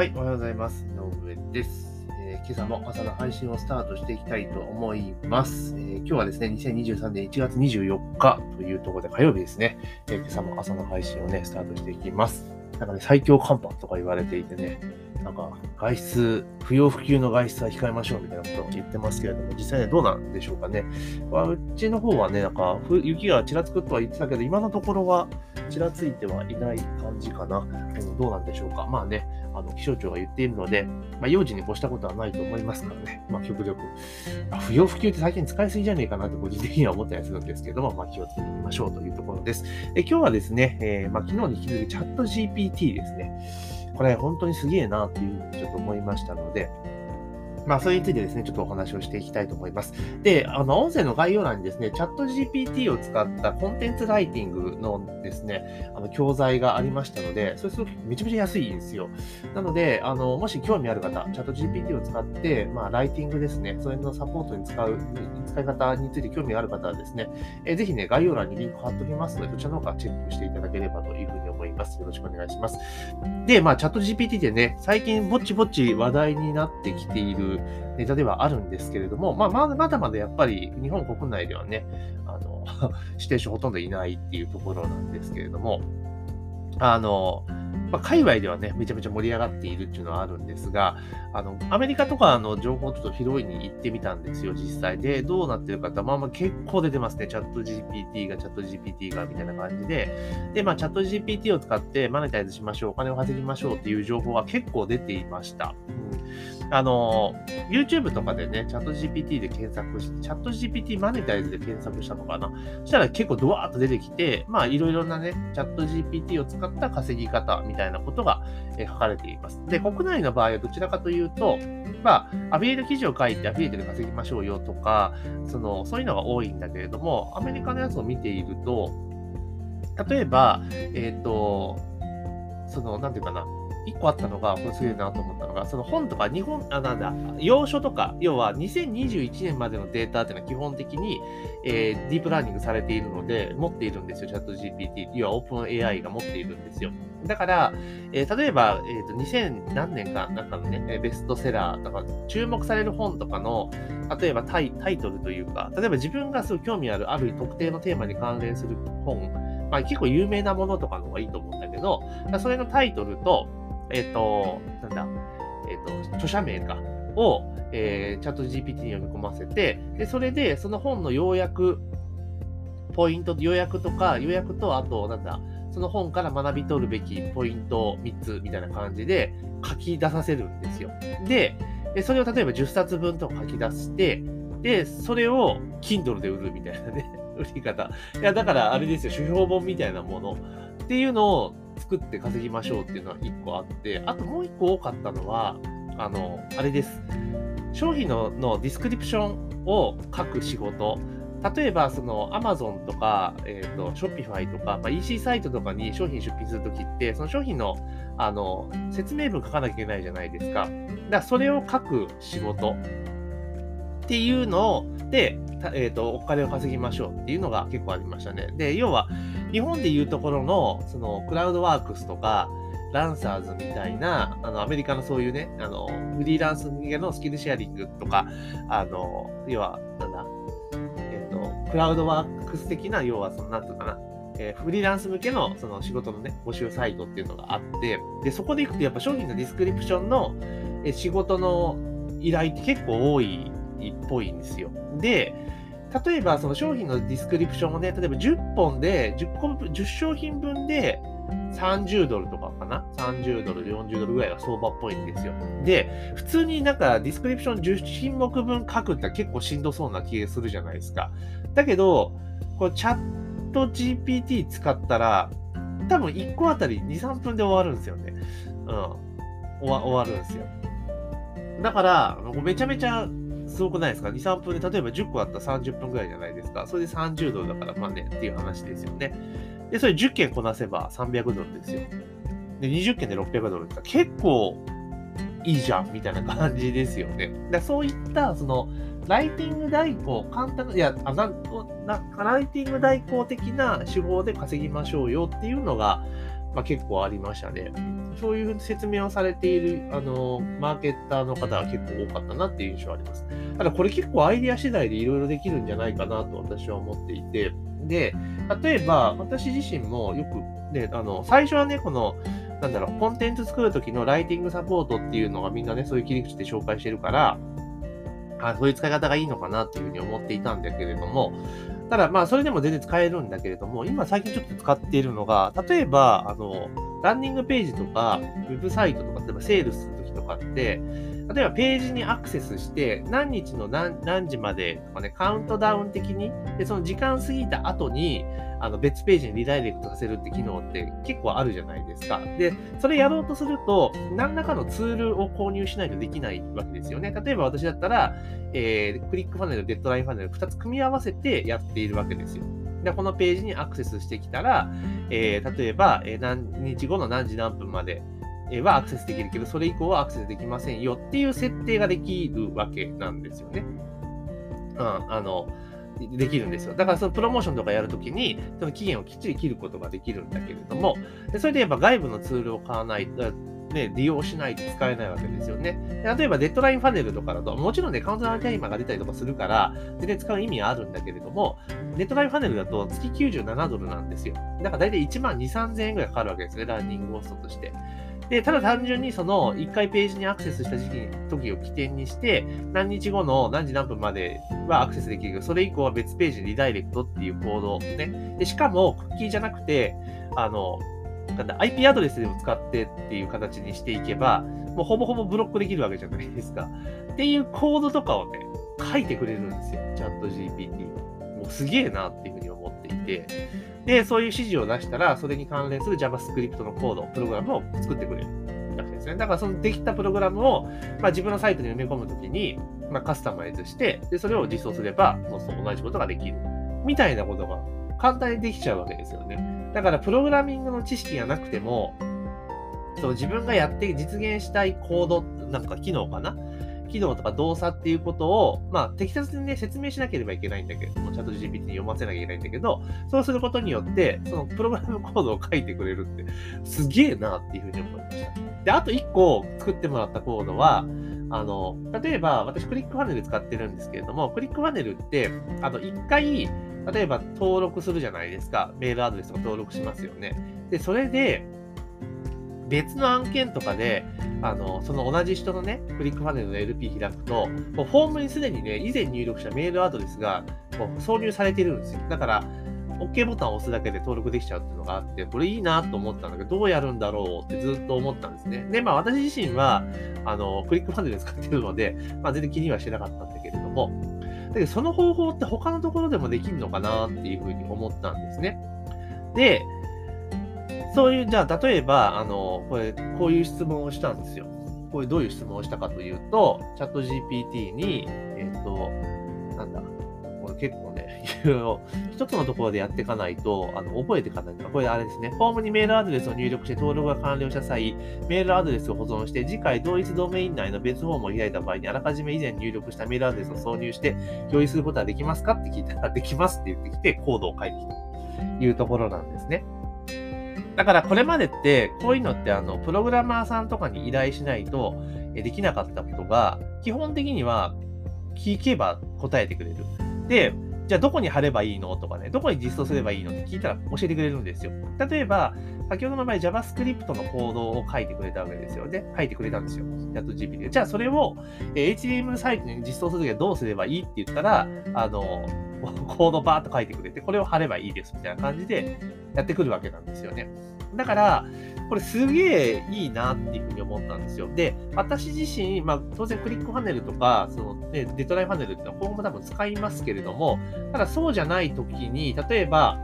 はい、おはようございます。井上です、えー、今朝も朝の配信をスタートしていきたいと思います。えー、今日はですね、2023年1月24日というところで火曜日ですね、えー、今朝も朝の配信をね、スタートしていきます。なんかね、最強寒波とか言われていてね、なんか外出、不要不急の外出は控えましょうみたいなことを言ってますけれども、実際ね、どうなんでしょうかね。ま、うちの方はね、なんか雪がちらつくとは言ってたけど、今のところはちらついてはいない感じかな。うん、どうなんでしょうか。まあね、あの気象庁が言っているので、まあ、用心に越したことはないと思いますからね、まあ、極力、あ、不要不急って最近使いすぎじゃねえかなと個人的には思ったりするんですけども、まあ、気をつけていきましょうというところです。え今日はですね、えー、まあ、昨日に引き続きチャット GPT ですね。これ本当にすげえなっていうふうにちょっと思いましたので、まあ、それについてですね、ちょっとお話をしていきたいと思います。で、あの、音声の概要欄にですね、チャット GPT を使ったコンテンツライティングのですね、あの、教材がありましたので、それすごくめちゃめちゃ安いんですよ。なので、あの、もし興味ある方、チャット GPT を使って、まあ、ライティングですね、それのサポートに使う、使い方について興味がある方はですね、え、ぜひね、概要欄にリンク貼っておきますので、そちらの方からチェックしていただければというふうに思います。よろしくお願いします。で、まあ、チャット GPT ってね、最近ぼっちぼっち話題になってきているネタではあるんですけれども、まあ、まだまだやっぱり日本国内ではね、あの、指定書ほとんどいないっていうところなんですけれども、あの、まあ、界隈ではね、めちゃめちゃ盛り上がっているっていうのはあるんですが、あの、アメリカとかの情報をちょっと拾いに行ってみたんですよ、実際。で、どうなってるかって、まあまあ結構出てますね。チャット GPT が、チャット GPT が、みたいな感じで。で、まあ、チャット GPT を使ってマネタイズしましょう、お金を稼ぎましょうっていう情報は結構出ていました。うん、あの、YouTube とかでね、チャット GPT で検索して、チャット GPT マネタイズで検索したのかな。そしたら結構ドワーッと出てきて、まあ、いろいろなね、チャット GPT を使った稼ぎ方みたいなことが、え書かれています。で、国内の場合はどちらかというと、まあ、アフィリエイト記事を書いてアフィリエイトで稼ぎましょうよとか、その、そういうのが多いんだけれども、アメリカのやつを見ていると、例えば、えっ、ー、と、その、なんていうかな、一個あったのが、これすげえなと思ったのが、その本とか日本、あ、なんだ、要所とか、要は2021年までのデータっていうのは基本的に、えー、ディープラーニングされているので、持っているんですよ、チャット GPT。要はオープン AI が持っているんですよ。だから、えー、例えば、えーと、2000何年かなんかのね、ベストセラーとか、注目される本とかの、例えばタイタイトルというか、例えば自分がすごい興味ある、ある特定のテーマに関連する本、まあ、結構有名なものとかの方がいいと思うんだけど、それのタイトルと、えっ、ー、と、なんだ、えっ、ー、と、著者名か、を、えー、チャット GPT に読み込ませて、で、それで、その本の要約、ポイント、要約とか、要約と、あと、なんだ、その本から学び取るべきポイント3つみたいな感じで書き出させるんですよ。で、それを例えば10冊分とか書き出して、で、それを Kindle で売るみたいなね、売り方。いや、だからあれですよ、手法本みたいなものっていうのを作って稼ぎましょうっていうのは1個あって、あともう1個多かったのは、あの、あれです。商品ののディスクリプションを書く仕事。例えば、その Amazon とか、えっ、ー、と、Shopify とか、まあ、EC サイトとかに商品出品するときって、その商品の、あの、説明文書かなきゃいけないじゃないですか。だからそれを書く仕事っていうので、え、ー、と、お金を稼ぎましょうっていうのが結構ありましたね。で、要は、日本でいうところの、その、クラウドワークスとか、ランサーズみたいな、あの、アメリカのそういうね、あの、フリーランス向けのスキルシェアリングとか、あの、要は、なんだ、えっ、ー、と、クラウドワークス的な、要は、その、なんていうかな、えー、フリーランス向けのその仕事のね、募集サイトっていうのがあって、で、そこで行くとやっぱ商品のディスクリプションの、え仕事の依頼って結構多いっぽいんですよ。で、例えばその商品のディスクリプションをね、例えば10本で、10個、10商品分で30ドルとかかな ?30 ドル、40ドルぐらいが相場っぽいんですよ。で、普通になんかディスクリプション10品目分書くって結構しんどそうな気がするじゃないですか。だけど、こうチャット GPT 使ったら、多分1個あたり2、3分で終わるんですよね。うん。終わ終わるんですよ。だから、めちゃめちゃすごくないですか ?2、3分で、例えば10個あったら30分くらいじゃないですか。それで30ドルだから、まあね、っていう話ですよね。で、それ10件こなせば300ドルですよ。で、20件で600ドルって結構いいじゃん、みたいな感じですよね。だそういった、その、ライティング代行、簡単、いや、あななライティング代行的な手法で稼ぎましょうよっていうのが、まあ、結構ありましたね。そういう説明をされている、あの、マーケッターの方は結構多かったなっていう印象あります。ただこれ結構アイディア次第でいろいろできるんじゃないかなと私は思っていて、で、例えば私自身もよく、ね、あの、最初はね、この、なんだろう、コンテンツ作るときのライティングサポートっていうのがみんなね、そういう切り口で紹介してるから、あそういう使い方がいいのかなっていうふうに思っていたんだけれども、ただまあそれでも全然使えるんだけれども、今最近ちょっと使っているのが、例えば、あの、ランニングページとか、ウェブサイトとか、例えばセールスするときとかって、例えばページにアクセスして、何日の何時までとかね、カウントダウン的に、でその時間過ぎた後に、あの別ページにリダイレクトさせるって機能って結構あるじゃないですか。で、それやろうとすると、何らかのツールを購入しないとできないわけですよね。例えば私だったら、えー、クリックファネル、デッドラインファネル2つ組み合わせてやっているわけですよ。で、このページにアクセスしてきたら、えー、例えば、えー、何日後の何時何分まで、はアクセスできるけど、それ以降はアクセスできませんよっていう設定ができるわけなんですよね。うん、あの、できるんですよ。だからそのプロモーションとかやるときに、その期限をきっちり切ることができるんだけれども、それでやっぱ外部のツールを買わないと、ね、利用しないと使えないわけですよね。例えば、デッドラインファネルとかだと、もちろんね、カウントダウンタイマーが出たりとかするから、全然使う意味はあるんだけれども、デッドラインファネルだと月97ドルなんですよ。だから大体1万2、3000円ぐらいかかるわけですね、ランニングコストとして。で、ただ単純にその1回ページにアクセスした時期、時を起点にして、何日後の何時何分まではアクセスできるけど、それ以降は別ページにリダイレクトっていうコードをね。で、しかもクッキーじゃなくて、あの、なんだ、IP アドレスでも使ってっていう形にしていけば、もうほぼほぼブロックできるわけじゃないですか。っていうコードとかをね、書いてくれるんですよ。チャット GPT。もうすげえなっていうふうに思っていて。で、そういう指示を出したら、それに関連する JavaScript のコード、プログラムを作ってくれるわけですね。だから、そのできたプログラムを、まあ、自分のサイトに埋め込むときに、まあ、カスタマイズして、で、それを実装すれば、もうそう同じことができる。みたいなことが簡単にできちゃうわけですよね。だから、プログラミングの知識がなくても、そう自分がやって実現したいコード、なんか機能かな機能とか動作っていうことを、まあ、適切にね、説明しなければいけないんだけれども、チャット GPT に読ませなきゃいけないんだけど、そうすることによって、そのプログラムコードを書いてくれるって、すげえなっていうふうに思いました。で、あと1個作ってもらったコードは、あの、例えば、私クリックファネル使ってるんですけれども、クリックファネルって、あの、1回、例えば登録するじゃないですか。メールアドレスとか登録しますよね。で、それで、別の案件とかで、あの、その同じ人のね、クリックファネルの LP 開くと、もうフォームにすでにね、以前入力したメールアドレスがもう挿入されてるんですよ。だから、OK ボタンを押すだけで登録できちゃうっていうのがあって、これいいなと思ったんだけど、どうやるんだろうってずっと思ったんですね。で、まあ私自身は、あの、クリックファネル使ってるので、まあ全然気にはしてなかったんだけれども、だけどその方法って他のところでもできるのかなっていうふうに思ったんですね。で、そういう、じゃあ、例えば、あの、これ、こういう質問をしたんですよ。これどういう質問をしたかというと、チャット GPT に、えっ、ー、と、なんだ、これ結構ね、いろいろ、一つのところでやっていかないと、あの、覚えていかないと。これあれですね、フォームにメールアドレスを入力して登録が完了した際、メールアドレスを保存して、次回同一ドメイン内の別フォームを開いた場合に、あらかじめ以前入力したメールアドレスを挿入して、共有することはできますかって聞いたら、できますって言ってきて、コードを書いてきたというところなんですね。だからこれまでって、こういうのってあの、プログラマーさんとかに依頼しないとできなかったことが、基本的には聞けば答えてくれる。で、じゃあどこに貼ればいいの？とかね、どこに実装すればいいのって聞いたら教えてくれるんですよ。例えば、先ほどの場合 JavaScript のコードを書いてくれたわけですよね。書いてくれたんですよ。やっと GPT で。じゃあそれを HTML サイトに実装するときはどうすればいいって言ったら、あの、コードバーっと書いてくれて、これを貼ればいいですみたいな感じでやってくるわけなんですよね。だから、これすげえいいなっていうふうに思ったんですよ。で、私自身、まあ当然クリックファネルとか、そのね、デッドラインファネルってのは今後多分使いますけれども、ただそうじゃない時に、例えば、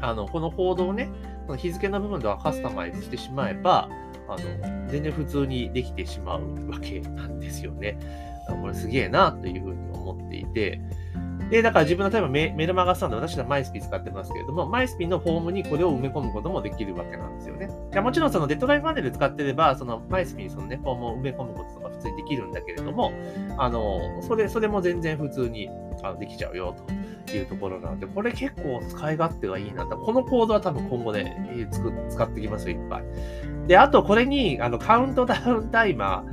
あの、このコードをね、その日付の部分ではカスタマイズしてしまえば、あの、全然普通にできてしまうわけなんですよね。これすげえなというふうに思っていて、で、だから自分の例えばメメルマガスタンド、私はマイスピ使ってますけれども、マイスピのフォームにこれを埋め込むこともできるわけなんですよね。いやもちろんそのデッドラインファネル使ってれば、そのマイスピにそのね、フォームを埋め込むこととか普通にできるんだけれども、あの、それ、それも全然普通にあのできちゃうよというところなので、これ結構使い勝手がいいなと。このコードは多分今後ね、使ってきますよ、いっぱい。で、あとこれにあのカウントダウンタイマ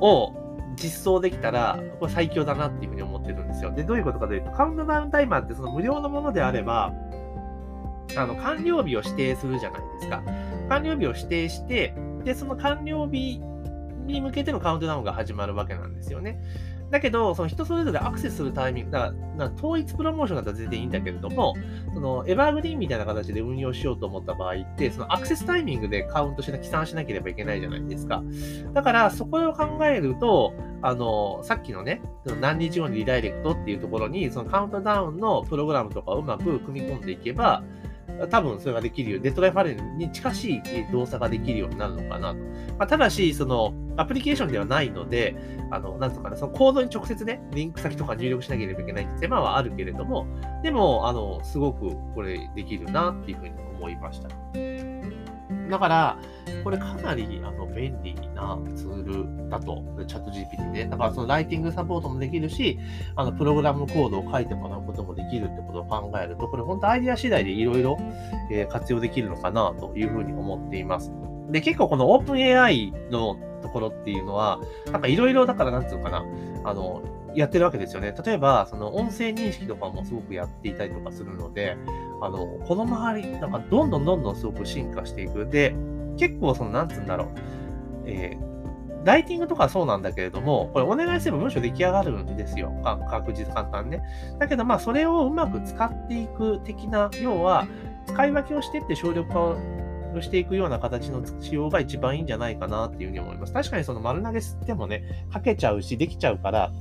ーを実装できたら、これ最強だなっていうふうに思ってるんですよ。で、どういうことかというと、カウントダウンタイマーってその無料のものであれば、あの、完了日を指定するじゃないですか。完了日を指定して、で、その完了日に向けてのカウントダウンが始まるわけなんですよね。だけど、その人それぞれアクセスするタイミング、だから統一プロモーションだったら全然いいんだけれども、そのエバーグリーンみたいな形で運用しようと思った場合って、そのアクセスタイミングでカウントしな、起算しなければいけないじゃないですか。だから、そこを考えると、あの、さっきのね、その何日後にリダイレクトっていうところに、そのカウントダウンのプログラムとかをうまく組み込んでいけば、多分それができるよ。デッドライファレンに近しい動作ができるようになるのかなと。まあ、ただし、その、アプリケーションではないので、あの、なんとかね、そのコードに直接ね、リンク先とか入力しなければいけないって手間はあるけれども、でも、あの、すごくこれできるなっていうふうに思いました。だから、これかなりあの便利なツールだと、チャット GPT で。だからそのライティングサポートもできるし、あのプログラムコードを書いてもらうこともできるってことを考えると、これ本当アイディア次第でいろいろ活用できるのかなというふうに思っています。で、結構この OpenAI のところっていうのは、なんかいろいろだからなんつうのかな、あの、やってるわけですよね。例えば、その音声認識とかもすごくやっていたりとかするので、あの、この周り、なんかどんどんどんどんすごく進化していく。で、結構その、なんつうんだろう、えー、ライティングとかそうなんだけれども、これお願いすれば文章出来上がるんですよ。確実、簡単ね。だけど、まあ、それをうまく使っていく的な、要は、使い分けをしてって省力化をしていくような形の仕様が一番いいんじゃないかなっていうふうに思います。確かにその丸投げしてもね、書けちゃうし、できちゃうから、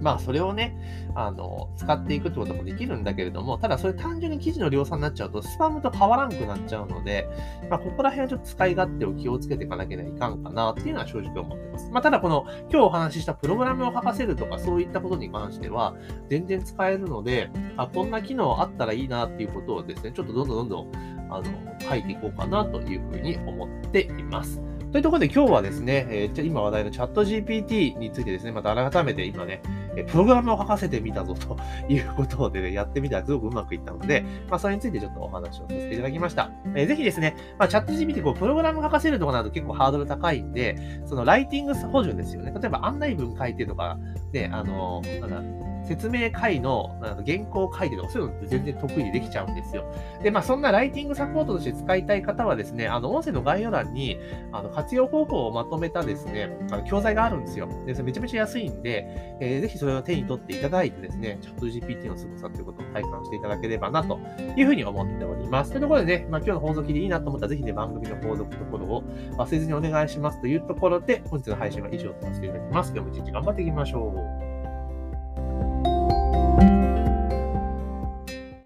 まあ、それをね、あの、使っていくってこともできるんだけれども、ただそれ単純に記事の量産になっちゃうと、スパムと変わらんくなっちゃうので、まあ、ここら辺はちょっと使い勝手を気をつけていかなきゃいかんかなっていうのは正直思ってます。まあ、ただこの、今日お話ししたプログラムを書かせるとか、そういったことに関しては、全然使えるので、あ、こんな機能あったらいいなっていうことをですね、ちょっとどんどんどんどん、あの、書いていこうかなというふうに思っています。というところで今日はですね、えー、今話題のチャット GPT についてですね、また改めて今ね、えプログラムを書かせてみたぞということで、ね、やってみたらすごくうまくいったので、まあ、それについてちょっとお話をさせていただきました。えー、ぜひですね、まあ、チャット GPT こう、プログラム書かせるところなど結構ハードル高いんで、そのライティング補助ですよね。例えば案内文書いてとか、ね、あの、なんだ、説明会の原稿を書いてとか、そういうのって全然得意にできちゃうんですよ。で、まあ、そんなライティングサポートとして使いたい方はですね、あの、音声の概要欄に、あの、活用方法をまとめたですね、あの教材があるんですよ。で、それめちゃめちゃ安いんで、えー、ぜひそれを手に取っていただいてですね、チャット GPT の凄さということを体感していただければな、というふうに思っております。というところでね、まあ、今日の放送聞いていいなと思ったら、ぜひね、番組の購読ところを忘れずにお願いしますというところで、本日の配信は以上とさせていただきます。今日も一日頑張っていきましょう。